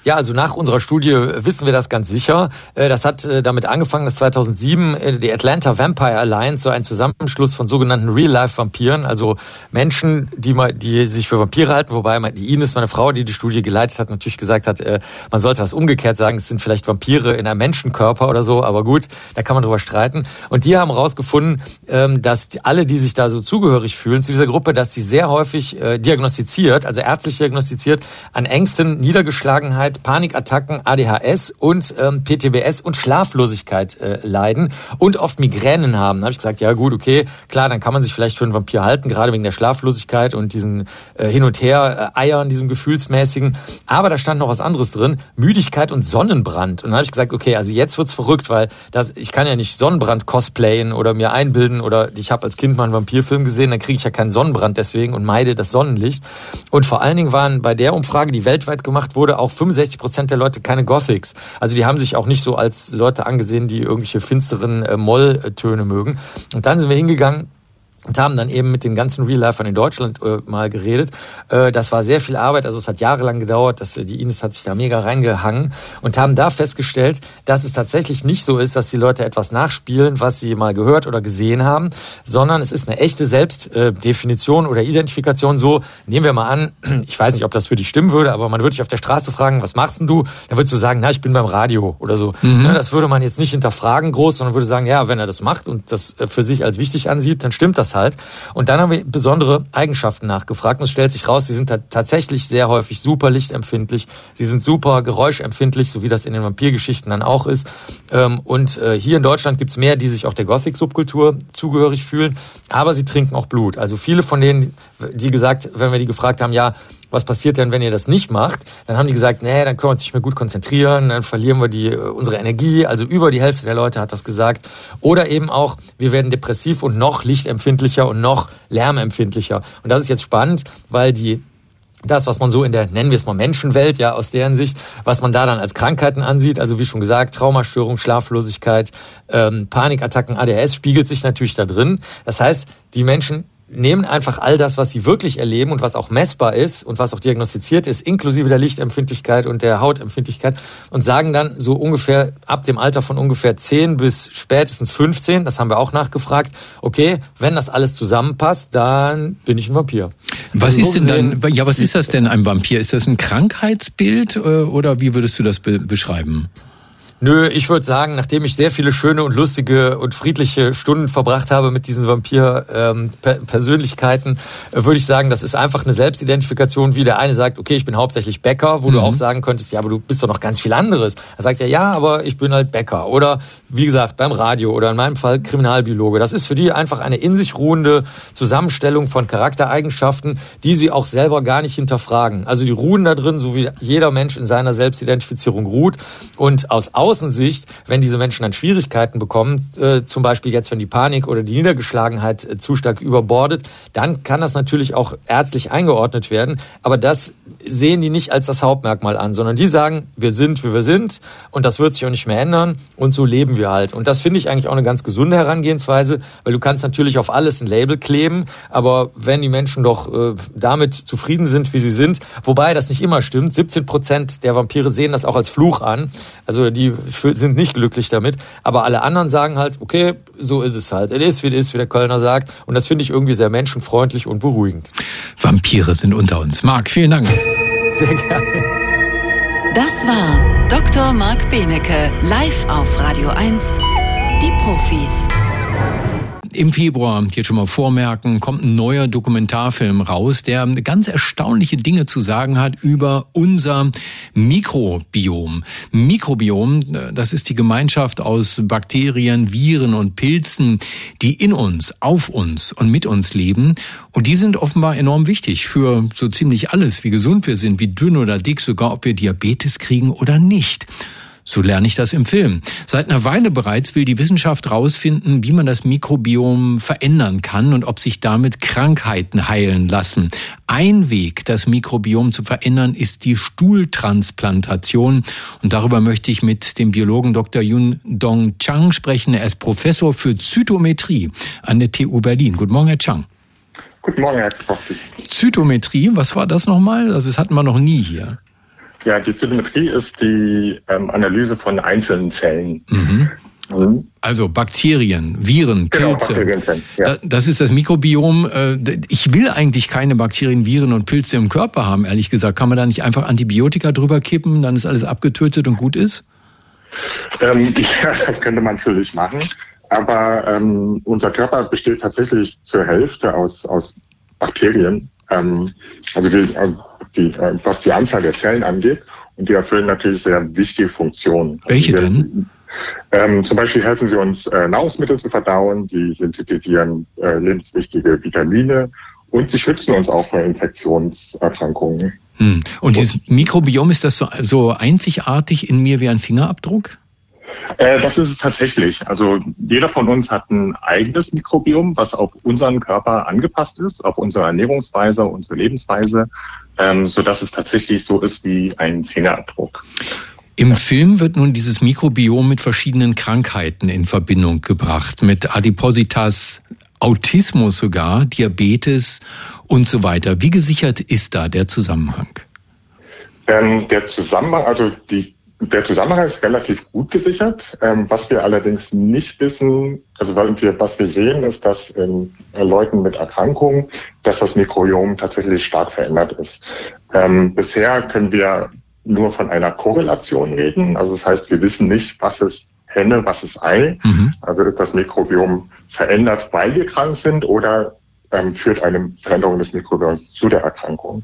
Ja, also nach unserer Studie wissen wir das ganz sicher. Äh, das hat äh, damit angefangen, dass 2007 äh, die Atlanta Vampire Alliance, so ein Zusammenschluss von sogenannten Real-Life-Vampiren, also Menschen, die, mal, die sich für Vampire halten, wobei die Ines, meine Frau, die die Studie geleitet hat, natürlich gesagt hat, man sollte das umgekehrt sagen, es sind vielleicht Vampire in einem Menschenkörper oder so, aber gut, da kann man drüber streiten. Und die haben herausgefunden, ähm, dass alle, die sich da so zugehörig fühlen zu dieser Gruppe, dass sie sehr häufig diagnostiziert, also ärztlich diagnostiziert, an Ängsten, Niedergeschlagenheit, Panikattacken, ADHS und ähm, PTBS und Schlaflosigkeit äh, leiden und oft Migränen haben. Da habe ich gesagt, ja gut, okay, klar, dann kann man sich vielleicht für einen Vampir halten, gerade wegen der Schlaflosigkeit und diesen äh, Hin und Her äh, diesem gefühlsmäßigen. Aber da stand noch was anderes drin, Müdigkeit und Sonnenbrand. Und dann habe ich gesagt, okay, also jetzt wird's verrückt, weil das, ich kann ja nicht Sonnenbrand cosplayen oder mir einbilden oder ich habe als Kind mal einen Vampirfilm gesehen, dann kriege ich ja keinen Sonnenbrand deswegen und meide das Sonnenlicht. Und vor allen Dingen waren bei der Umfrage, die weltweit gemacht wurde, auch 65 60 Prozent der Leute keine Gothics. Also die haben sich auch nicht so als Leute angesehen, die irgendwelche finsteren äh, Molltöne mögen. Und dann sind wir hingegangen und haben dann eben mit den ganzen Real-Lifern in Deutschland äh, mal geredet. Äh, das war sehr viel Arbeit, also es hat jahrelang gedauert, dass, äh, die Ines hat sich da mega reingehangen und haben da festgestellt, dass es tatsächlich nicht so ist, dass die Leute etwas nachspielen, was sie mal gehört oder gesehen haben, sondern es ist eine echte Selbstdefinition oder Identifikation. So, nehmen wir mal an, ich weiß nicht, ob das für dich stimmen würde, aber man würde dich auf der Straße fragen, was machst denn du? Dann würdest du sagen, na, ich bin beim Radio oder so. Mhm. Ne, das würde man jetzt nicht hinterfragen groß, sondern würde sagen, ja, wenn er das macht und das äh, für sich als wichtig ansieht, dann stimmt das halt halt. Und dann haben wir besondere Eigenschaften nachgefragt und es stellt sich raus, sie sind tatsächlich sehr häufig super lichtempfindlich, sie sind super geräuschempfindlich, so wie das in den Vampirgeschichten dann auch ist. Ähm, und äh, hier in Deutschland gibt's mehr, die sich auch der Gothic-Subkultur zugehörig fühlen, aber sie trinken auch Blut. Also viele von denen, die gesagt, wenn wir die gefragt haben, ja, was passiert denn, wenn ihr das nicht macht? Dann haben die gesagt, nee, dann können wir uns nicht mehr gut konzentrieren, dann verlieren wir die, äh, unsere Energie. Also über die Hälfte der Leute hat das gesagt. Oder eben auch, wir werden depressiv und noch lichtempfindlicher und noch lärmempfindlicher. Und das ist jetzt spannend, weil die das, was man so in der, nennen wir es mal Menschenwelt, ja, aus deren Sicht, was man da dann als Krankheiten ansieht, also wie schon gesagt, Traumastörung, Schlaflosigkeit, ähm, Panikattacken, ADHS, spiegelt sich natürlich da drin. Das heißt, die Menschen nehmen einfach all das, was sie wirklich erleben und was auch messbar ist und was auch diagnostiziert ist, inklusive der Lichtempfindlichkeit und der Hautempfindlichkeit und sagen dann so ungefähr ab dem Alter von ungefähr 10 bis spätestens 15, das haben wir auch nachgefragt, okay, wenn das alles zusammenpasst, dann bin ich ein Vampir. Was also ist denn dann, ja, was ist das denn ein Vampir? Ist das ein Krankheitsbild äh, oder wie würdest du das be beschreiben? Nö, ich würde sagen, nachdem ich sehr viele schöne und lustige und friedliche Stunden verbracht habe mit diesen Vampir-Persönlichkeiten, ähm, äh, würde ich sagen, das ist einfach eine Selbstidentifikation, wie der eine sagt, okay, ich bin hauptsächlich Bäcker, wo mhm. du auch sagen könntest, ja, aber du bist doch noch ganz viel anderes. Er sagt ja, ja, aber ich bin halt Bäcker. Oder wie gesagt, beim Radio oder in meinem Fall Kriminalbiologe. Das ist für die einfach eine in sich ruhende Zusammenstellung von Charaktereigenschaften, die sie auch selber gar nicht hinterfragen. Also die ruhen da drin, so wie jeder Mensch in seiner Selbstidentifizierung ruht. Und aus Außensicht, wenn diese Menschen dann Schwierigkeiten bekommen, äh, zum Beispiel jetzt, wenn die Panik oder die Niedergeschlagenheit äh, zu stark überbordet, dann kann das natürlich auch ärztlich eingeordnet werden. Aber das sehen die nicht als das Hauptmerkmal an, sondern die sagen, wir sind, wie wir sind und das wird sich auch nicht mehr ändern und so leben wir halt. Und das finde ich eigentlich auch eine ganz gesunde Herangehensweise, weil du kannst natürlich auf alles ein Label kleben, aber wenn die Menschen doch äh, damit zufrieden sind, wie sie sind, wobei das nicht immer stimmt, 17 Prozent der Vampire sehen das auch als Fluch an, also die sind nicht glücklich damit. Aber alle anderen sagen halt, okay, so ist es halt. Es ist, wie es ist, wie der Kölner sagt. Und das finde ich irgendwie sehr menschenfreundlich und beruhigend. Vampire sind unter uns. Marc, vielen Dank. Sehr gerne. Das war Dr. Marc Benecke, live auf Radio 1. Die Profis im Februar, hier schon mal vormerken, kommt ein neuer Dokumentarfilm raus, der ganz erstaunliche Dinge zu sagen hat über unser Mikrobiom. Mikrobiom, das ist die Gemeinschaft aus Bakterien, Viren und Pilzen, die in uns, auf uns und mit uns leben. Und die sind offenbar enorm wichtig für so ziemlich alles, wie gesund wir sind, wie dünn oder dick, sogar ob wir Diabetes kriegen oder nicht. So lerne ich das im Film. Seit einer Weile bereits will die Wissenschaft herausfinden, wie man das Mikrobiom verändern kann und ob sich damit Krankheiten heilen lassen. Ein Weg, das Mikrobiom zu verändern, ist die Stuhltransplantation. Und darüber möchte ich mit dem Biologen Dr. Yun Dong Chang sprechen. Er ist Professor für Zytometrie an der TU Berlin. Guten Morgen, Herr Chang. Guten Morgen, Herr Kosti. Zytometrie, was war das nochmal? Also das hatten wir noch nie hier. Ja, die Zytometrie ist die ähm, Analyse von einzelnen Zellen. Mhm. Mhm. Also Bakterien, Viren, genau, Pilze. Bakterienzellen, ja. Das ist das Mikrobiom. Äh, ich will eigentlich keine Bakterien, Viren und Pilze im Körper haben, ehrlich gesagt. Kann man da nicht einfach Antibiotika drüber kippen, dann ist alles abgetötet und gut ist? Ähm, ja, das könnte man natürlich machen. Aber ähm, unser Körper besteht tatsächlich zur Hälfte aus, aus Bakterien. Ähm, also die, äh, die, äh, was die Anzahl der Zellen angeht. Und die erfüllen natürlich sehr wichtige Funktionen. Also Welche denn? Ähm, zum Beispiel helfen sie uns, äh, Nahrungsmittel zu verdauen, sie synthetisieren äh, lebenswichtige Vitamine und sie schützen uns auch vor Infektionserkrankungen. Hm. Und dieses Mikrobiom, ist das so, so einzigartig in mir wie ein Fingerabdruck? Äh, das ist es tatsächlich. Also jeder von uns hat ein eigenes Mikrobiom, was auf unseren Körper angepasst ist, auf unsere Ernährungsweise, unsere Lebensweise, ähm, so dass es tatsächlich so ist wie ein Fingerabdruck. Im Film wird nun dieses Mikrobiom mit verschiedenen Krankheiten in Verbindung gebracht, mit Adipositas, Autismus sogar, Diabetes und so weiter. Wie gesichert ist da der Zusammenhang? Ähm, der Zusammenhang, also die der Zusammenhang ist relativ gut gesichert. Ähm, was wir allerdings nicht wissen, also was wir sehen, ist, dass in äh, Leuten mit Erkrankungen, dass das Mikrobiom tatsächlich stark verändert ist. Ähm, bisher können wir nur von einer Korrelation reden. Also das heißt, wir wissen nicht, was ist Henne, was ist Ei. Mhm. Also ist das Mikrobiom verändert, weil wir krank sind oder ähm, führt eine Veränderung des Mikrobioms zu der Erkrankung.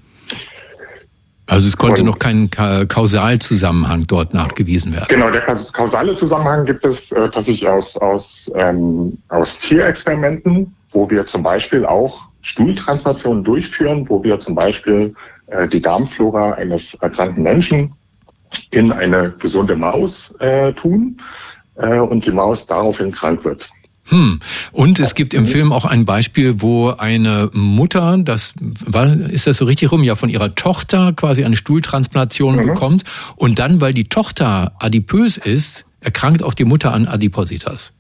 Also es konnte und, noch kein Kausalzusammenhang dort nachgewiesen werden. Genau, der kausale Zusammenhang gibt es äh, tatsächlich aus, aus, ähm, aus Tierexperimenten, wo wir zum Beispiel auch Stuhltransplantationen durchführen, wo wir zum Beispiel äh, die Darmflora eines erkrankten Menschen in eine gesunde Maus äh, tun äh, und die Maus daraufhin krank wird. Hm. Und es gibt im Film auch ein Beispiel, wo eine Mutter, das war, ist das so richtig rum, ja, von ihrer Tochter quasi eine Stuhltransplantation mhm. bekommt und dann, weil die Tochter adipös ist, erkrankt auch die Mutter an Adipositas.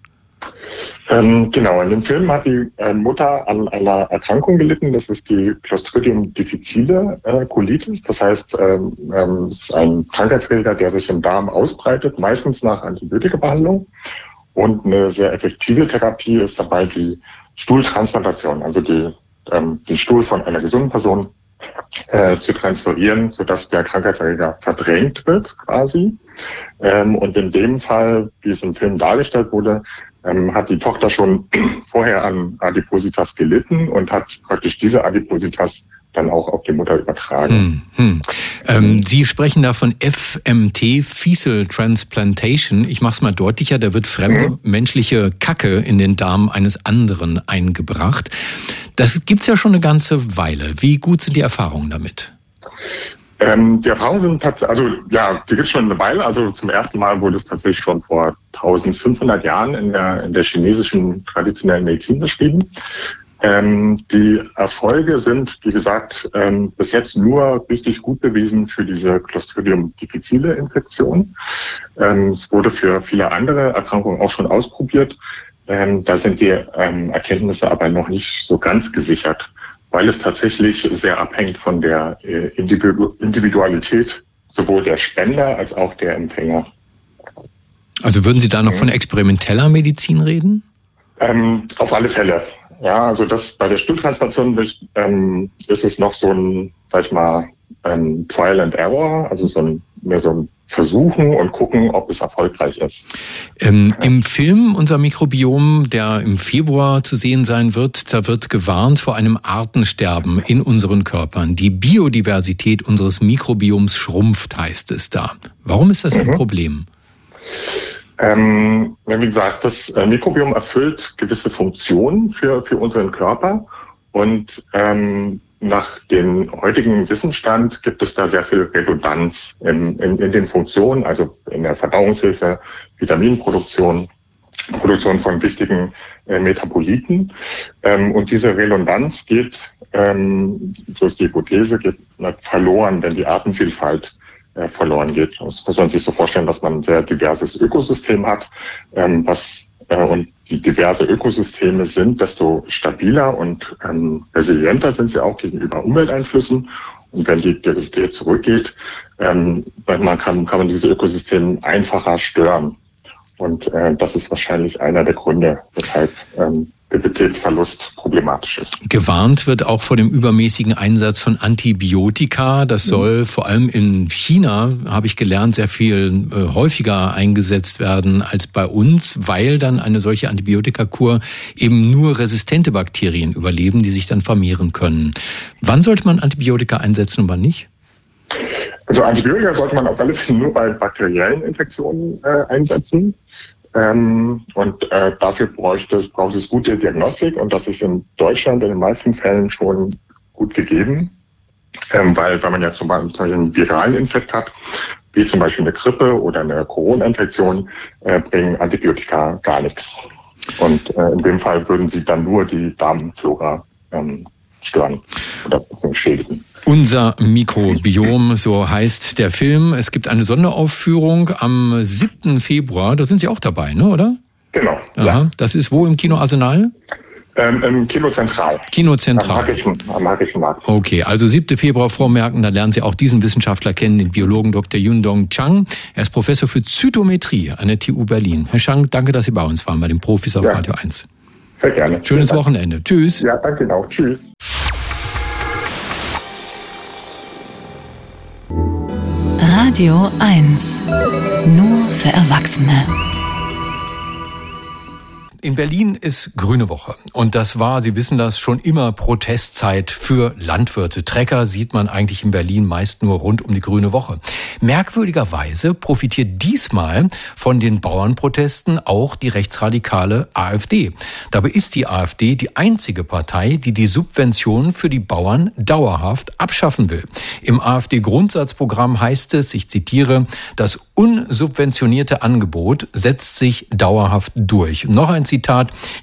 Ähm, genau, in dem Film hat die äh, Mutter an einer Erkrankung gelitten, das ist die Clostridium difficile äh, Colitis. Das heißt, ähm, ähm, es ist ein Krankheitserreger, der sich im Darm ausbreitet, meistens nach Antibiotikabehandlung. Und eine sehr effektive Therapie ist dabei die Stuhltransplantation, also die, ähm, den Stuhl von einer gesunden Person äh, zu transferieren, sodass der Krankheitserreger verdrängt wird quasi. Ähm, und in dem Fall, wie es im Film dargestellt wurde, ähm, hat die Tochter schon vorher an Adipositas gelitten und hat praktisch diese Adipositas dann auch auf die Mutter übertragen. Hm, hm. Ähm, Sie sprechen da von FMT, Fecal Transplantation. Ich mache es mal deutlicher, da wird fremde mhm. menschliche Kacke in den Darm eines anderen eingebracht. Das gibt's ja schon eine ganze Weile. Wie gut sind die Erfahrungen damit? Ähm, die Erfahrungen sind tatsächlich, also ja, die gibt es schon eine Weile. Also zum ersten Mal wurde es tatsächlich schon vor 1500 Jahren in der, in der chinesischen traditionellen Medizin beschrieben. Ähm, die Erfolge sind, wie gesagt, ähm, bis jetzt nur richtig gut bewiesen für diese Clostridium difficile Infektion. Ähm, es wurde für viele andere Erkrankungen auch schon ausprobiert. Ähm, da sind die ähm, Erkenntnisse aber noch nicht so ganz gesichert, weil es tatsächlich sehr abhängt von der äh, Individu Individualität sowohl der Spender als auch der Empfänger. Also würden Sie da noch von experimenteller Medizin reden? Ähm, auf alle Fälle. Ja, also das bei der Stuhltransplantation ähm, ist es noch so ein, sag ich mal, ein Trial and Error, also so ein, mehr so ein Versuchen und gucken, ob es erfolgreich ist. Ähm. Im Film Unser Mikrobiom, der im Februar zu sehen sein wird, da wird gewarnt vor einem Artensterben in unseren Körpern. Die Biodiversität unseres Mikrobioms schrumpft, heißt es da. Warum ist das ein mhm. Problem? Ähm, wie gesagt, das äh, Mikrobiom erfüllt gewisse Funktionen für, für unseren Körper. Und ähm, nach dem heutigen Wissensstand gibt es da sehr viel Redundanz in, in, in den Funktionen, also in der Verdauungshilfe, Vitaminproduktion, Produktion von wichtigen äh, Metaboliten. Ähm, und diese Redundanz geht, ähm, so ist die Hypothese, geht verloren, wenn die Artenvielfalt äh, verloren geht. Das muss man sich so vorstellen, dass man ein sehr diverses Ökosystem hat, ähm, was äh, und die diverse Ökosysteme sind, desto stabiler und ähm, resilienter sind sie auch gegenüber Umwelteinflüssen. Und wenn die Diversität zurückgeht, ähm, man kann, kann man diese Ökosysteme einfacher stören. Und äh, das ist wahrscheinlich einer der Gründe, weshalb ähm, Biodiversitätsverlust problematisch ist. Gewarnt wird auch vor dem übermäßigen Einsatz von Antibiotika. Das mhm. soll vor allem in China, habe ich gelernt, sehr viel äh, häufiger eingesetzt werden als bei uns, weil dann eine solche Antibiotikakur eben nur resistente Bakterien überleben, die sich dann vermehren können. Wann sollte man Antibiotika einsetzen und wann nicht? Also Antibiotika sollte man auf alle Fälle nur bei bakteriellen Infektionen äh, einsetzen. Ähm, und äh, dafür bräuchte es, braucht es gute Diagnostik und das ist in Deutschland in den meisten Fällen schon gut gegeben. Ähm, weil wenn man ja zum Beispiel einen viralen Infekt hat, wie zum Beispiel eine Grippe oder eine Corona-Infektion, äh, bringen Antibiotika gar nichts. Und äh, in dem Fall würden sie dann nur die Darmflora ähm, stören oder schädigen. Unser Mikrobiom, so heißt der Film. Es gibt eine Sonderaufführung am 7. Februar. Da sind Sie auch dabei, ne, oder? Genau. Aha. Ja. Das ist wo im Kino Arsenal? Ähm, Im Kino Zentral. Kino Zentral. Am Magischen, am Magischen Markt. Okay, also 7. Februar vormerken, da lernen Sie auch diesen Wissenschaftler kennen, den Biologen Dr. Yundong Chang. Er ist Professor für Zytometrie an der TU Berlin. Herr Chang, danke, dass Sie bei uns waren, bei den Profis auf ja. Radio 1. Sehr gerne. Schönes Wochenende. Tschüss. Ja, danke auch. Tschüss. Radio 1. Nur für Erwachsene. In Berlin ist Grüne Woche. Und das war, Sie wissen das, schon immer Protestzeit für Landwirte. Trecker sieht man eigentlich in Berlin meist nur rund um die Grüne Woche. Merkwürdigerweise profitiert diesmal von den Bauernprotesten auch die rechtsradikale AfD. Dabei ist die AfD die einzige Partei, die die Subventionen für die Bauern dauerhaft abschaffen will. Im AfD-Grundsatzprogramm heißt es, ich zitiere, das unsubventionierte Angebot setzt sich dauerhaft durch. Noch ein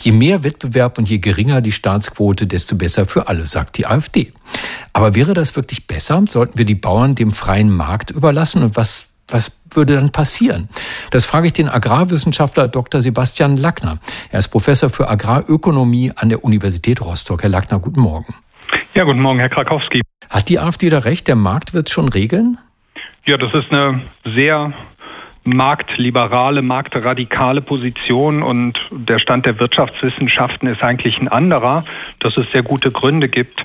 je mehr Wettbewerb und je geringer die Staatsquote, desto besser für alle, sagt die AfD. Aber wäre das wirklich besser? Sollten wir die Bauern dem freien Markt überlassen? Und was, was würde dann passieren? Das frage ich den Agrarwissenschaftler Dr. Sebastian Lackner. Er ist Professor für Agrarökonomie an der Universität Rostock. Herr Lackner, guten Morgen. Ja, guten Morgen, Herr Krakowski. Hat die AfD da recht? Der Markt wird schon regeln? Ja, das ist eine sehr marktliberale, marktradikale Position und der Stand der Wirtschaftswissenschaften ist eigentlich ein anderer, dass es sehr gute Gründe gibt,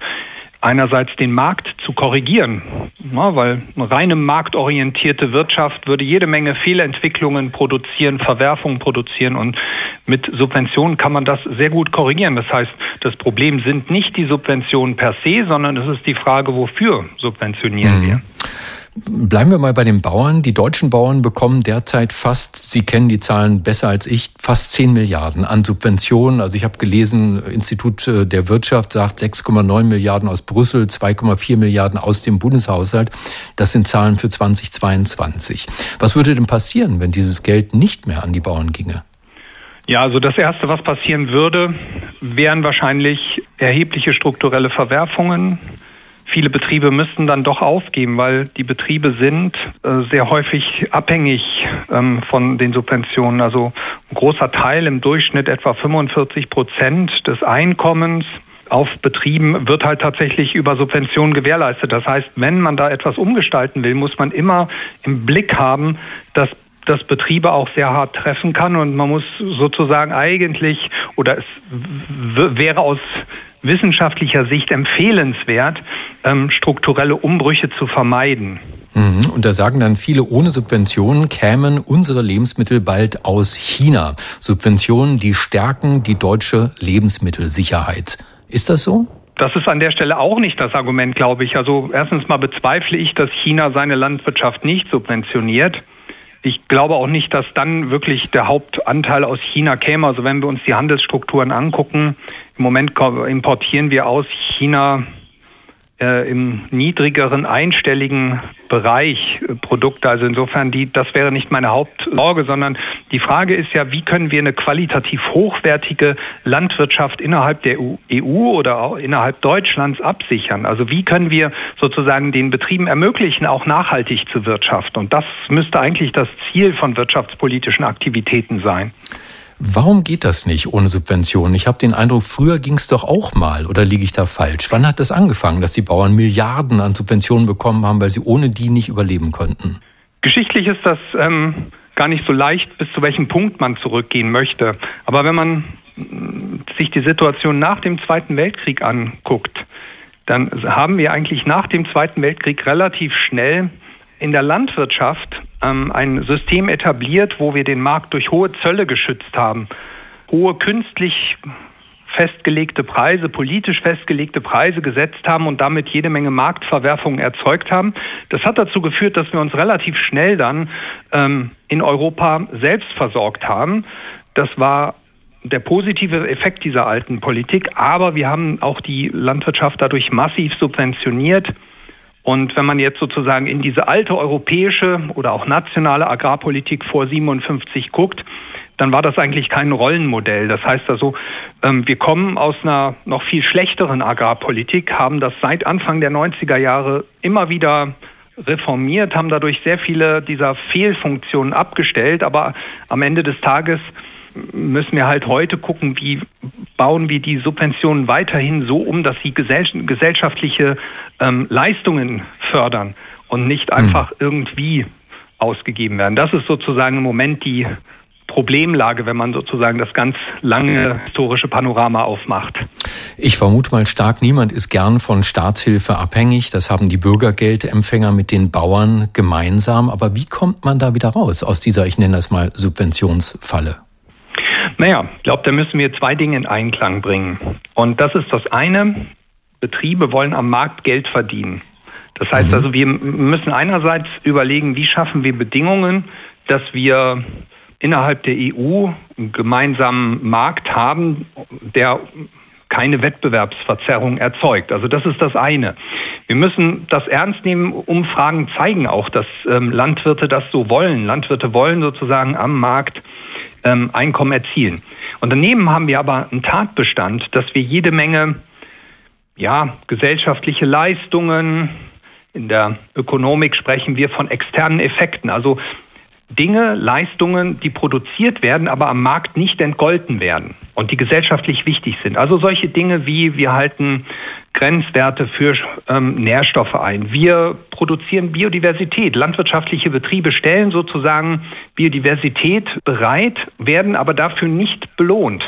einerseits den Markt zu korrigieren, ja, weil eine reine marktorientierte Wirtschaft würde jede Menge Fehlentwicklungen produzieren, Verwerfungen produzieren und mit Subventionen kann man das sehr gut korrigieren. Das heißt, das Problem sind nicht die Subventionen per se, sondern es ist die Frage, wofür subventionieren mhm. wir. Bleiben wir mal bei den Bauern. Die deutschen Bauern bekommen derzeit fast, Sie kennen die Zahlen besser als ich, fast 10 Milliarden an Subventionen. Also ich habe gelesen, Institut äh, der Wirtschaft sagt 6,9 Milliarden aus Brüssel, 2,4 Milliarden aus dem Bundeshaushalt. Das sind Zahlen für 2022. Was würde denn passieren, wenn dieses Geld nicht mehr an die Bauern ginge? Ja, also das Erste, was passieren würde, wären wahrscheinlich erhebliche strukturelle Verwerfungen viele Betriebe müssten dann doch aufgeben, weil die Betriebe sind äh, sehr häufig abhängig ähm, von den Subventionen. Also ein großer Teil, im Durchschnitt etwa 45 Prozent des Einkommens auf Betrieben wird halt tatsächlich über Subventionen gewährleistet. Das heißt, wenn man da etwas umgestalten will, muss man immer im Blick haben, dass das Betriebe auch sehr hart treffen kann und man muss sozusagen eigentlich oder es wäre aus wissenschaftlicher Sicht empfehlenswert, ähm, strukturelle Umbrüche zu vermeiden. Mhm. Und da sagen dann viele, ohne Subventionen kämen unsere Lebensmittel bald aus China. Subventionen, die stärken die deutsche Lebensmittelsicherheit. Ist das so? Das ist an der Stelle auch nicht das Argument, glaube ich. Also erstens mal bezweifle ich, dass China seine Landwirtschaft nicht subventioniert. Ich glaube auch nicht, dass dann wirklich der Hauptanteil aus China käme. Also wenn wir uns die Handelsstrukturen angucken, im Moment importieren wir aus China äh, im niedrigeren einstelligen Bereich äh, Produkte. Also insofern, die, das wäre nicht meine Hauptsorge, sondern die Frage ist ja, wie können wir eine qualitativ hochwertige Landwirtschaft innerhalb der EU oder auch innerhalb Deutschlands absichern? Also wie können wir sozusagen den Betrieben ermöglichen, auch nachhaltig zu wirtschaften? Und das müsste eigentlich das Ziel von wirtschaftspolitischen Aktivitäten sein. Warum geht das nicht ohne Subventionen? Ich habe den Eindruck, früher ging es doch auch mal, oder liege ich da falsch? Wann hat das angefangen, dass die Bauern Milliarden an Subventionen bekommen haben, weil sie ohne die nicht überleben konnten? Geschichtlich ist das ähm, gar nicht so leicht, bis zu welchem Punkt man zurückgehen möchte. Aber wenn man äh, sich die Situation nach dem Zweiten Weltkrieg anguckt, dann haben wir eigentlich nach dem Zweiten Weltkrieg relativ schnell in der Landwirtschaft ähm, ein System etabliert, wo wir den Markt durch hohe Zölle geschützt haben, hohe künstlich festgelegte Preise, politisch festgelegte Preise gesetzt haben und damit jede Menge Marktverwerfungen erzeugt haben. Das hat dazu geführt, dass wir uns relativ schnell dann ähm, in Europa selbst versorgt haben. Das war der positive Effekt dieser alten Politik, aber wir haben auch die Landwirtschaft dadurch massiv subventioniert. Und wenn man jetzt sozusagen in diese alte europäische oder auch nationale Agrarpolitik vor 57 guckt, dann war das eigentlich kein Rollenmodell. Das heißt also, ähm, wir kommen aus einer noch viel schlechteren Agrarpolitik, haben das seit Anfang der 90er Jahre immer wieder reformiert, haben dadurch sehr viele dieser Fehlfunktionen abgestellt, aber am Ende des Tages müssen wir halt heute gucken, wie bauen wir die Subventionen weiterhin so um, dass sie gesellschaftliche ähm, Leistungen fördern und nicht hm. einfach mhm. irgendwie ausgegeben werden. Das ist sozusagen im Moment die Problemlage, wenn man sozusagen das ganz lange historische Panorama aufmacht. Ich vermute mal stark, niemand ist gern von Staatshilfe abhängig. Das haben die Bürgergeldempfänger mit den Bauern gemeinsam. Aber wie kommt man da wieder raus aus dieser, ich nenne das mal, Subventionsfalle? Naja, ich glaube, da müssen wir zwei Dinge in Einklang bringen. Und das ist das eine, Betriebe wollen am Markt Geld verdienen. Das heißt mhm. also, wir müssen einerseits überlegen, wie schaffen wir Bedingungen, dass wir innerhalb der EU einen gemeinsamen Markt haben, der keine Wettbewerbsverzerrung erzeugt. Also das ist das eine. Wir müssen das ernst nehmen. Umfragen zeigen auch, dass ähm, Landwirte das so wollen. Landwirte wollen sozusagen am Markt ähm, Einkommen erzielen. Und daneben haben wir aber einen Tatbestand, dass wir jede Menge ja, gesellschaftliche Leistungen, in der Ökonomik sprechen wir von externen Effekten, also Dinge, Leistungen, die produziert werden, aber am Markt nicht entgolten werden und die gesellschaftlich wichtig sind. Also solche Dinge wie wir halten Grenzwerte für ähm, Nährstoffe ein. Wir produzieren Biodiversität. Landwirtschaftliche Betriebe stellen sozusagen Biodiversität bereit, werden aber dafür nicht belohnt.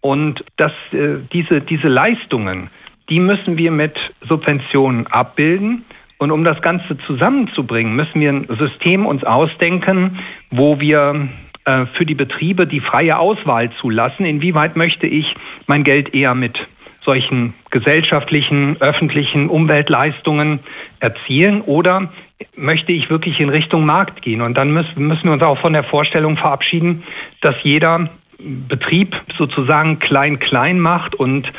Und dass äh, diese, diese Leistungen, die müssen wir mit Subventionen abbilden. Und um das Ganze zusammenzubringen, müssen wir ein System uns ausdenken, wo wir äh, für die Betriebe die freie Auswahl zulassen. Inwieweit möchte ich mein Geld eher mit solchen gesellschaftlichen, öffentlichen Umweltleistungen erzielen oder möchte ich wirklich in Richtung Markt gehen? Und dann müssen, müssen wir uns auch von der Vorstellung verabschieden, dass jeder Betrieb sozusagen klein-klein macht und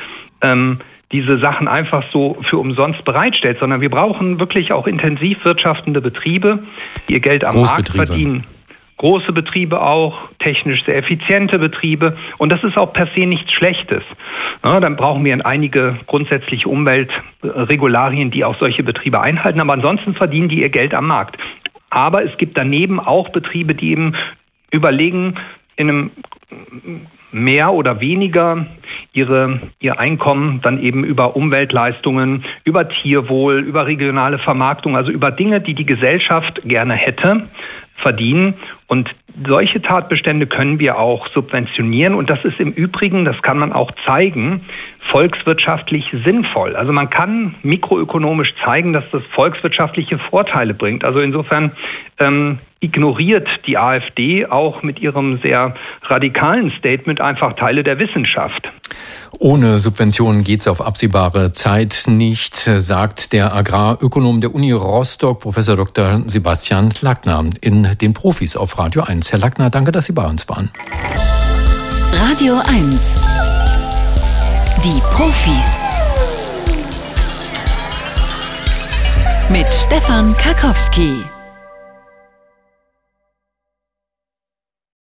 ähm, diese Sachen einfach so für umsonst bereitstellt, sondern wir brauchen wirklich auch intensiv wirtschaftende Betriebe, die ihr Geld am Markt verdienen. Große Betriebe auch, technisch sehr effiziente Betriebe. Und das ist auch per se nichts Schlechtes. Ja, dann brauchen wir einige grundsätzliche Umweltregularien, die auch solche Betriebe einhalten. Aber ansonsten verdienen die ihr Geld am Markt. Aber es gibt daneben auch Betriebe, die eben überlegen, in einem mehr oder weniger ihre, ihr Einkommen dann eben über Umweltleistungen, über Tierwohl, über regionale Vermarktung, also über Dinge, die die Gesellschaft gerne hätte, verdienen. Und solche Tatbestände können wir auch subventionieren. Und das ist im Übrigen, das kann man auch zeigen, volkswirtschaftlich sinnvoll. Also man kann mikroökonomisch zeigen, dass das volkswirtschaftliche Vorteile bringt. Also insofern ähm, ignoriert die AfD auch mit ihrem sehr radikalen Statement einfach Teile der Wissenschaft. Ohne Subventionen geht es auf absehbare Zeit nicht, sagt der Agrarökonom der Uni Rostock, Professor Dr. Sebastian Lackner, in den Profis auf Radio 1. Herr Lackner, danke, dass Sie bei uns waren. Radio 1. Die Profis. mit Stefan Karkowski.